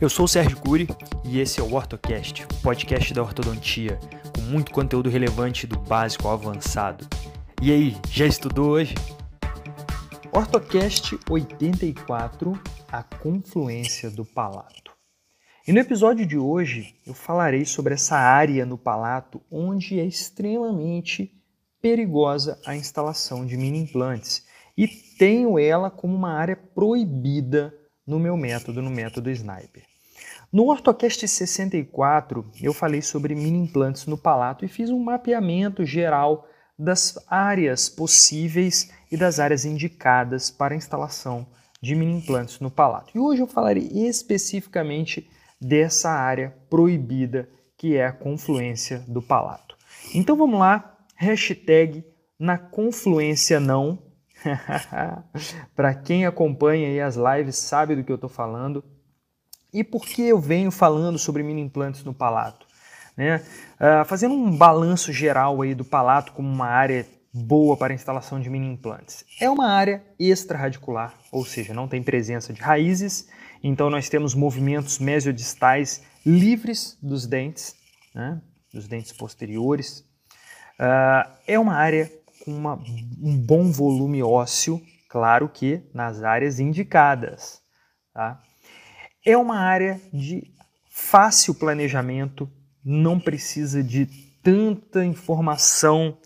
Eu sou o Sérgio Cury e esse é o OrtoCast, o podcast da ortodontia, com muito conteúdo relevante do básico ao avançado. E aí, já estudou hoje? OrtoCast 84, a confluência do palato. E no episódio de hoje eu falarei sobre essa área no palato onde é extremamente perigosa a instalação de mini implantes e tenho ela como uma área proibida no meu método, no método Sniper. No OrtoCast 64, eu falei sobre mini implantes no palato e fiz um mapeamento geral das áreas possíveis e das áreas indicadas para a instalação de mini implantes no palato. E hoje eu falarei especificamente dessa área proibida que é a confluência do palato. Então vamos lá, hashtag na confluência não, Para quem acompanha as lives sabe do que eu estou falando. E por que eu venho falando sobre mini implantes no palato? Né? Uh, fazendo um balanço geral aí do palato como uma área boa para instalação de mini implantes. É uma área extraradicular, ou seja, não tem presença de raízes, então nós temos movimentos mesiodistais livres dos dentes, né? dos dentes posteriores. Uh, é uma área com uma, um bom volume ósseo, claro que nas áreas indicadas. Tá? É uma área de fácil planejamento, não precisa de tanta informação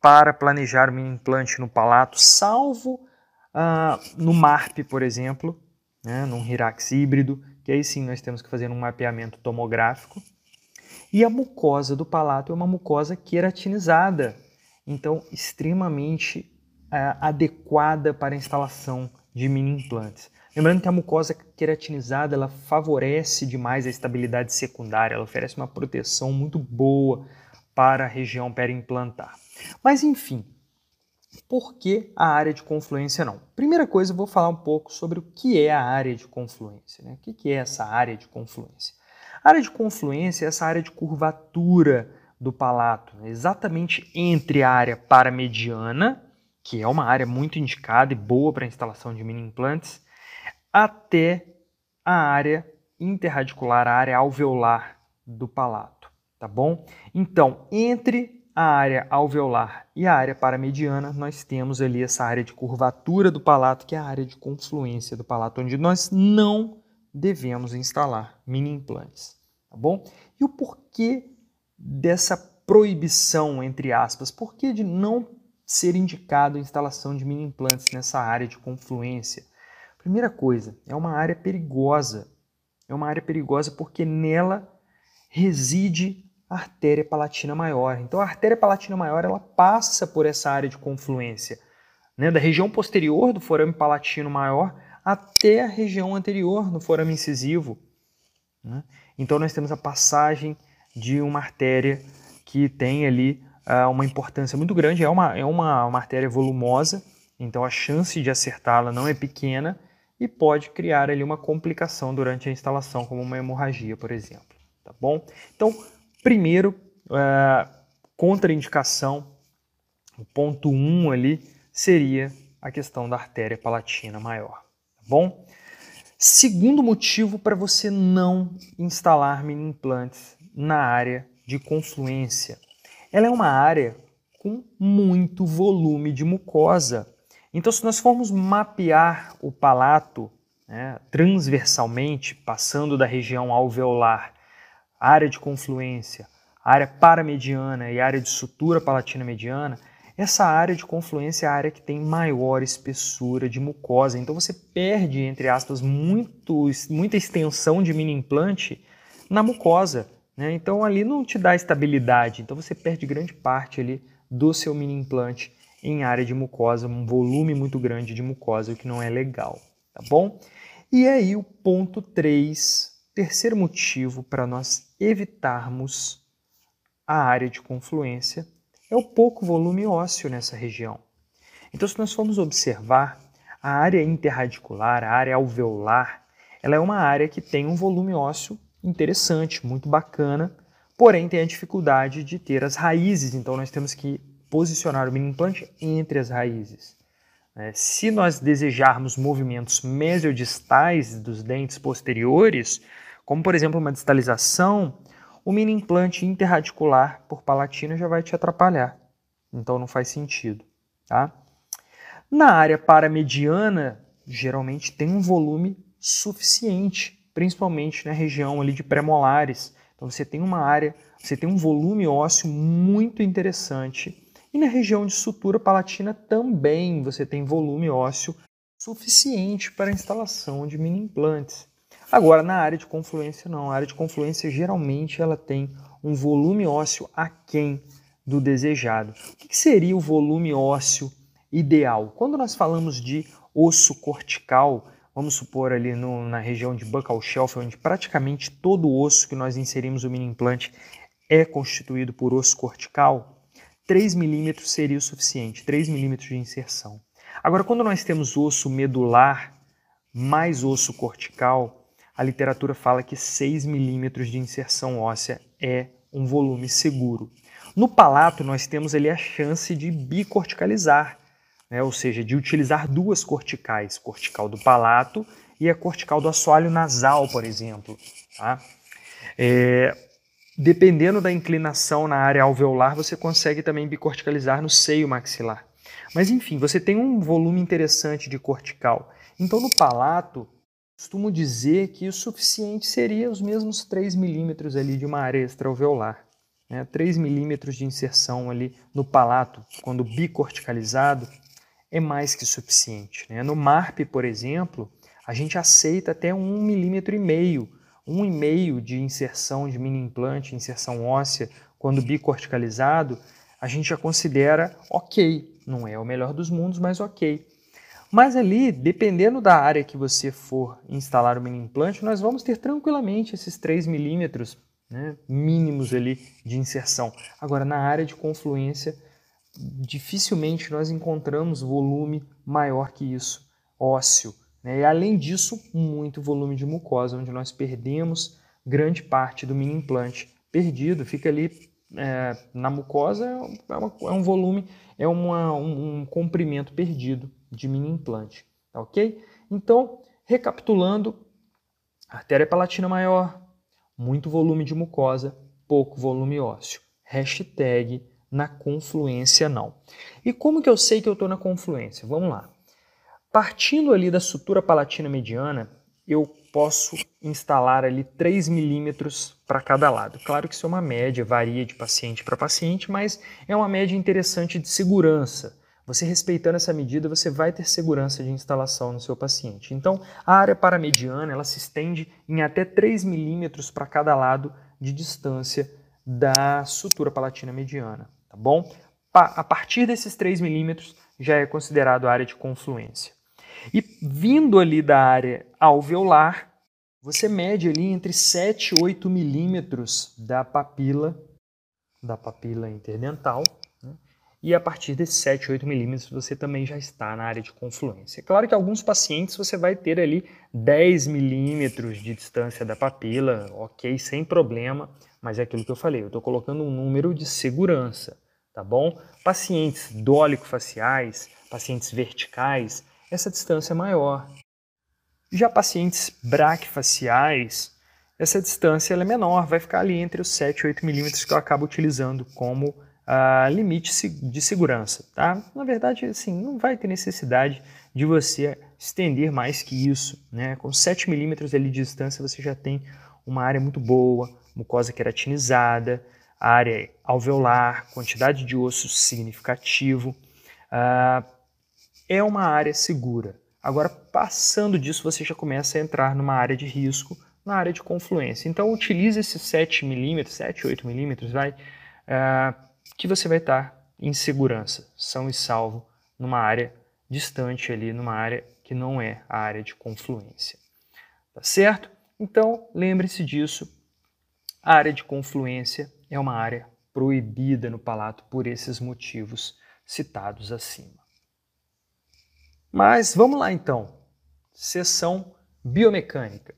para planejar um implante no palato, salvo ah, no MARP, por exemplo, né, num Hirax híbrido, que aí sim nós temos que fazer um mapeamento tomográfico. E a mucosa do palato é uma mucosa queratinizada, então extremamente é, adequada para a instalação de mini implantes. Lembrando que a mucosa queratinizada ela favorece demais a estabilidade secundária, ela oferece uma proteção muito boa para a região periimplantar. Mas enfim, por que a área de confluência não? Primeira coisa, eu vou falar um pouco sobre o que é a área de confluência. Né? O que é essa área de confluência? A área de confluência é essa área de curvatura do palato, exatamente entre a área paramediana, que é uma área muito indicada e boa para a instalação de mini implantes, até a área interradicular, a área alveolar do palato, tá bom? Então, entre a área alveolar e a área paramediana, nós temos ali essa área de curvatura do palato, que é a área de confluência do palato, onde nós não devemos instalar mini implantes, tá bom? E o porquê dessa proibição, entre aspas, por que de não ser indicado a instalação de mini implantes nessa área de confluência? Primeira coisa, é uma área perigosa. É uma área perigosa porque nela reside a artéria palatina maior. Então a artéria palatina maior ela passa por essa área de confluência, né, da região posterior do forame palatino maior até a região anterior no forame incisivo. Né? Então nós temos a passagem de uma artéria que tem ali uh, uma importância muito grande. É uma, é uma, uma artéria volumosa, então a chance de acertá-la não é pequena e pode criar ali uma complicação durante a instalação, como uma hemorragia, por exemplo. Tá bom? Então, primeiro, uh, contraindicação, o ponto 1 um ali seria a questão da artéria palatina maior. Tá bom? Segundo motivo para você não instalar mini implantes na área de confluência. Ela é uma área com muito volume de mucosa. Então, se nós formos mapear o palato né, transversalmente, passando da região alveolar, área de confluência, área paramediana e área de sutura palatina mediana, essa área de confluência é a área que tem maior espessura de mucosa. Então você perde, entre aspas, muito, muita extensão de mini implante na mucosa. Né? Então ali não te dá estabilidade, então você perde grande parte ali do seu mini implante em área de mucosa, um volume muito grande de mucosa, o que não é legal, tá bom? E aí o ponto 3, terceiro motivo para nós evitarmos a área de confluência é o pouco volume ósseo nessa região. Então se nós formos observar, a área interradicular, a área alveolar, ela é uma área que tem um volume ósseo interessante, muito bacana, porém tem a dificuldade de ter as raízes, então nós temos que posicionar o mini implante entre as raízes. Né? Se nós desejarmos movimentos mesiodistais dos dentes posteriores, como por exemplo uma distalização, o mini implante interradicular por palatina já vai te atrapalhar. Então não faz sentido. Tá? Na área paramediana, geralmente tem um volume suficiente, principalmente na região ali de premolares. Então você tem uma área, você tem um volume ósseo muito interessante. E na região de sutura palatina também você tem volume ósseo suficiente para a instalação de mini implantes. Agora, na área de confluência, não. A área de confluência geralmente ela tem um volume ósseo aquém do desejado. O que seria o volume ósseo ideal? Quando nós falamos de osso cortical, vamos supor ali no, na região de buccal shelf, onde praticamente todo o osso que nós inserimos o mini implante é constituído por osso cortical, 3 milímetros seria o suficiente, 3 milímetros de inserção. Agora, quando nós temos osso medular mais osso cortical, a literatura fala que 6 milímetros de inserção óssea é um volume seguro. No palato, nós temos ali a chance de bicorticalizar, né? ou seja, de utilizar duas corticais, cortical do palato e a cortical do assoalho nasal, por exemplo. Tá? É, dependendo da inclinação na área alveolar, você consegue também bicorticalizar no seio maxilar. Mas enfim, você tem um volume interessante de cortical. Então, no palato, costumo dizer que o suficiente seria os mesmos 3 milímetros ali de uma área extraoveolar. Né? 3 milímetros de inserção ali no palato, quando bicorticalizado, é mais que suficiente. Né? No MARP, por exemplo, a gente aceita até um milímetro e meio, um e meio de inserção de mini implante, inserção óssea, quando bicorticalizado, a gente já considera ok. Não é o melhor dos mundos, mas ok. Mas ali, dependendo da área que você for instalar o mini implante, nós vamos ter tranquilamente esses 3 milímetros né, mínimos ali de inserção. Agora, na área de confluência, dificilmente nós encontramos volume maior que isso, ósseo. Né? E além disso, muito volume de mucosa, onde nós perdemos grande parte do mini implante perdido, fica ali é, na mucosa, é, uma, é, um volume, é uma, um, um comprimento perdido de mini implante, tá ok? Então, recapitulando, artéria palatina maior, muito volume de mucosa, pouco volume ósseo. Hashtag na confluência não. E como que eu sei que eu estou na confluência? Vamos lá. Partindo ali da sutura palatina mediana, eu posso instalar ali 3 milímetros para cada lado. Claro que isso é uma média, varia de paciente para paciente, mas é uma média interessante de segurança. Você respeitando essa medida, você vai ter segurança de instalação no seu paciente. Então, a área paramediana ela se estende em até 3 milímetros para cada lado de distância da sutura palatina mediana, tá bom? A partir desses 3 milímetros já é considerado área de confluência. E vindo ali da área alveolar, você mede ali entre 7 e 8 milímetros da papila, da papila interdental, e a partir de 7, 8 milímetros você também já está na área de confluência. É claro que alguns pacientes você vai ter ali 10 milímetros de distância da papila, ok, sem problema, mas é aquilo que eu falei, eu estou colocando um número de segurança, tá bom? Pacientes dólico-faciais, pacientes verticais, essa distância é maior. Já pacientes braquifaciais, essa distância é menor, vai ficar ali entre os 7 e 8 milímetros que eu acabo utilizando como uh, limite de segurança, tá? Na verdade, assim, não vai ter necessidade de você estender mais que isso, né? Com 7 milímetros de distância você já tem uma área muito boa, mucosa queratinizada, área alveolar, quantidade de osso significativo. Uh, é uma área segura. Agora, passando disso, você já começa a entrar numa área de risco, na área de confluência. Então, utilize esses 7 milímetros, 7, 8 milímetros, vai, uh, que você vai estar em segurança, são e salvo, numa área distante ali, numa área que não é a área de confluência. Tá certo? Então, lembre-se disso. A área de confluência é uma área proibida no palato por esses motivos citados acima. Mas vamos lá então. Sessão biomecânica.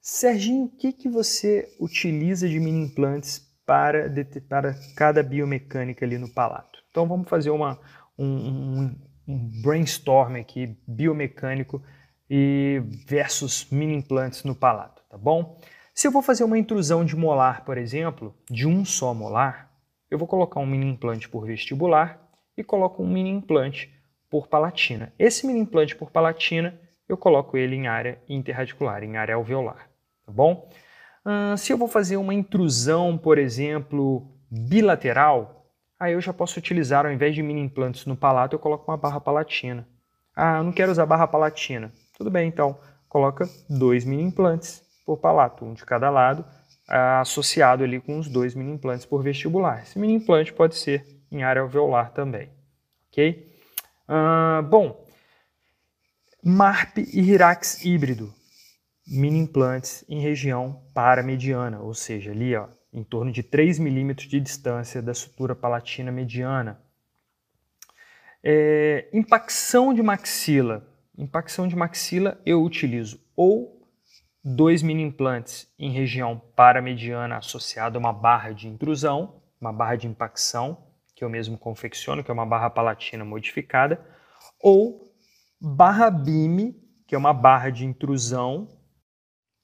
Serginho, o que, que você utiliza de mini implantes para, para cada biomecânica ali no palato. Então vamos fazer uma, um, um, um brainstorm aqui biomecânico e versus mini implantes no palato, tá bom? Se eu vou fazer uma intrusão de molar, por exemplo, de um só molar, eu vou colocar um mini implante por vestibular e coloco um mini implante por palatina. Esse mini implante por palatina, eu coloco ele em área interradicular, em área alveolar, tá bom? Uh, se eu vou fazer uma intrusão, por exemplo, bilateral, aí eu já posso utilizar, ao invés de mini implantes no palato, eu coloco uma barra palatina. Ah, eu não quero usar barra palatina. Tudo bem, então, coloca dois mini implantes por palato, um de cada lado, uh, associado ali com os dois mini implantes por vestibular. Esse mini implante pode ser em área alveolar também, ok? Uh, bom, MARP e Hirax híbrido, mini implantes em região paramediana, ou seja, ali ó, em torno de 3 milímetros de distância da sutura palatina mediana. É, impacção de maxila. Impacção de maxila eu utilizo ou dois mini implantes em região paramediana associado a uma barra de intrusão, uma barra de impacção, que eu mesmo confecciono, que é uma barra palatina modificada, ou barra BIM, que é uma barra de intrusão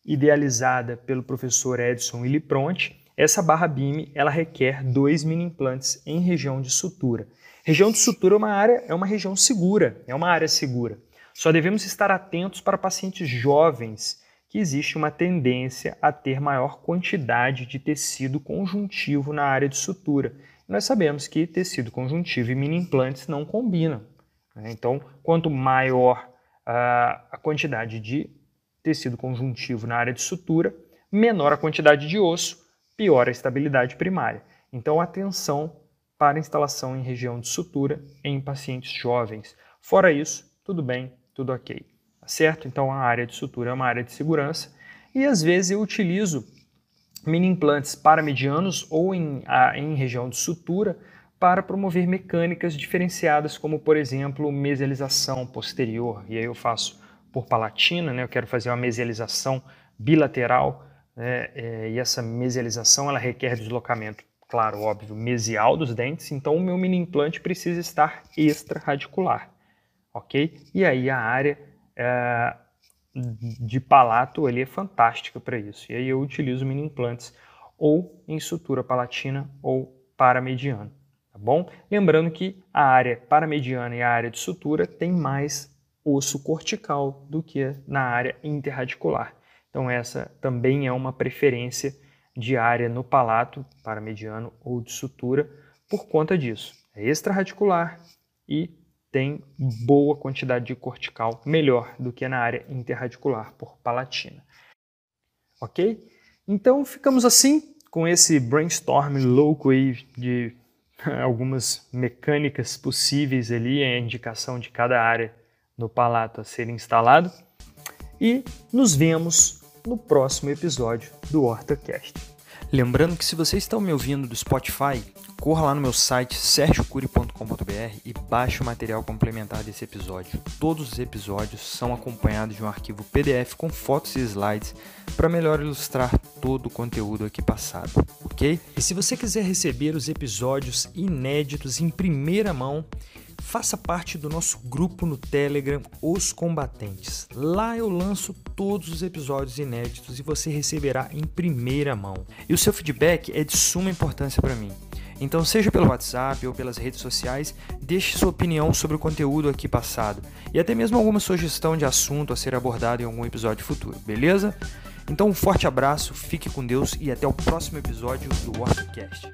idealizada pelo professor Edson Ilipronte. Essa barra BIM ela requer dois mini implantes em região de sutura. Região de sutura é uma área, é uma região segura, é uma área segura. Só devemos estar atentos para pacientes jovens que existe uma tendência a ter maior quantidade de tecido conjuntivo na área de sutura. Nós sabemos que tecido conjuntivo e mini implantes não combinam. Né? Então, quanto maior uh, a quantidade de tecido conjuntivo na área de sutura, menor a quantidade de osso, pior a estabilidade primária. Então, atenção para instalação em região de sutura em pacientes jovens. Fora isso, tudo bem, tudo ok. Certo? Então, a área de sutura é uma área de segurança e às vezes eu utilizo mini implantes paramedianos ou em, a, em região de sutura para promover mecânicas diferenciadas, como por exemplo mesialização posterior. E aí eu faço por palatina, né? eu quero fazer uma mesialização bilateral, né? é, e essa mesialização ela requer deslocamento, claro, óbvio, mesial dos dentes, então o meu mini implante precisa estar extra-radicular, ok? E aí a área é, de palato ali é fantástica para isso. E aí eu utilizo mini implantes ou em sutura palatina ou paramediana, tá bom? Lembrando que a área paramediana e a área de sutura tem mais osso cortical do que na área interradicular. Então essa também é uma preferência de área no palato paramediano ou de sutura por conta disso. É extraradicular e tem boa quantidade de cortical, melhor do que na área interradicular por palatina. Ok? Então ficamos assim com esse brainstorm louco aí de algumas mecânicas possíveis ali, a indicação de cada área no palato a ser instalado. E nos vemos no próximo episódio do HortaCast. Lembrando que se você está me ouvindo do Spotify, corra lá no meu site sergiocuri.com.br e baixe o material complementar desse episódio. Todos os episódios são acompanhados de um arquivo PDF com fotos e slides para melhor ilustrar todo o conteúdo aqui passado, ok? E se você quiser receber os episódios inéditos em primeira mão, faça parte do nosso grupo no Telegram Os Combatentes. Lá eu lanço todos os episódios inéditos e você receberá em primeira mão. E o seu feedback é de suma importância para mim. Então, seja pelo WhatsApp ou pelas redes sociais, deixe sua opinião sobre o conteúdo aqui passado e até mesmo alguma sugestão de assunto a ser abordado em algum episódio futuro, beleza? Então, um forte abraço, fique com Deus e até o próximo episódio do WordCast.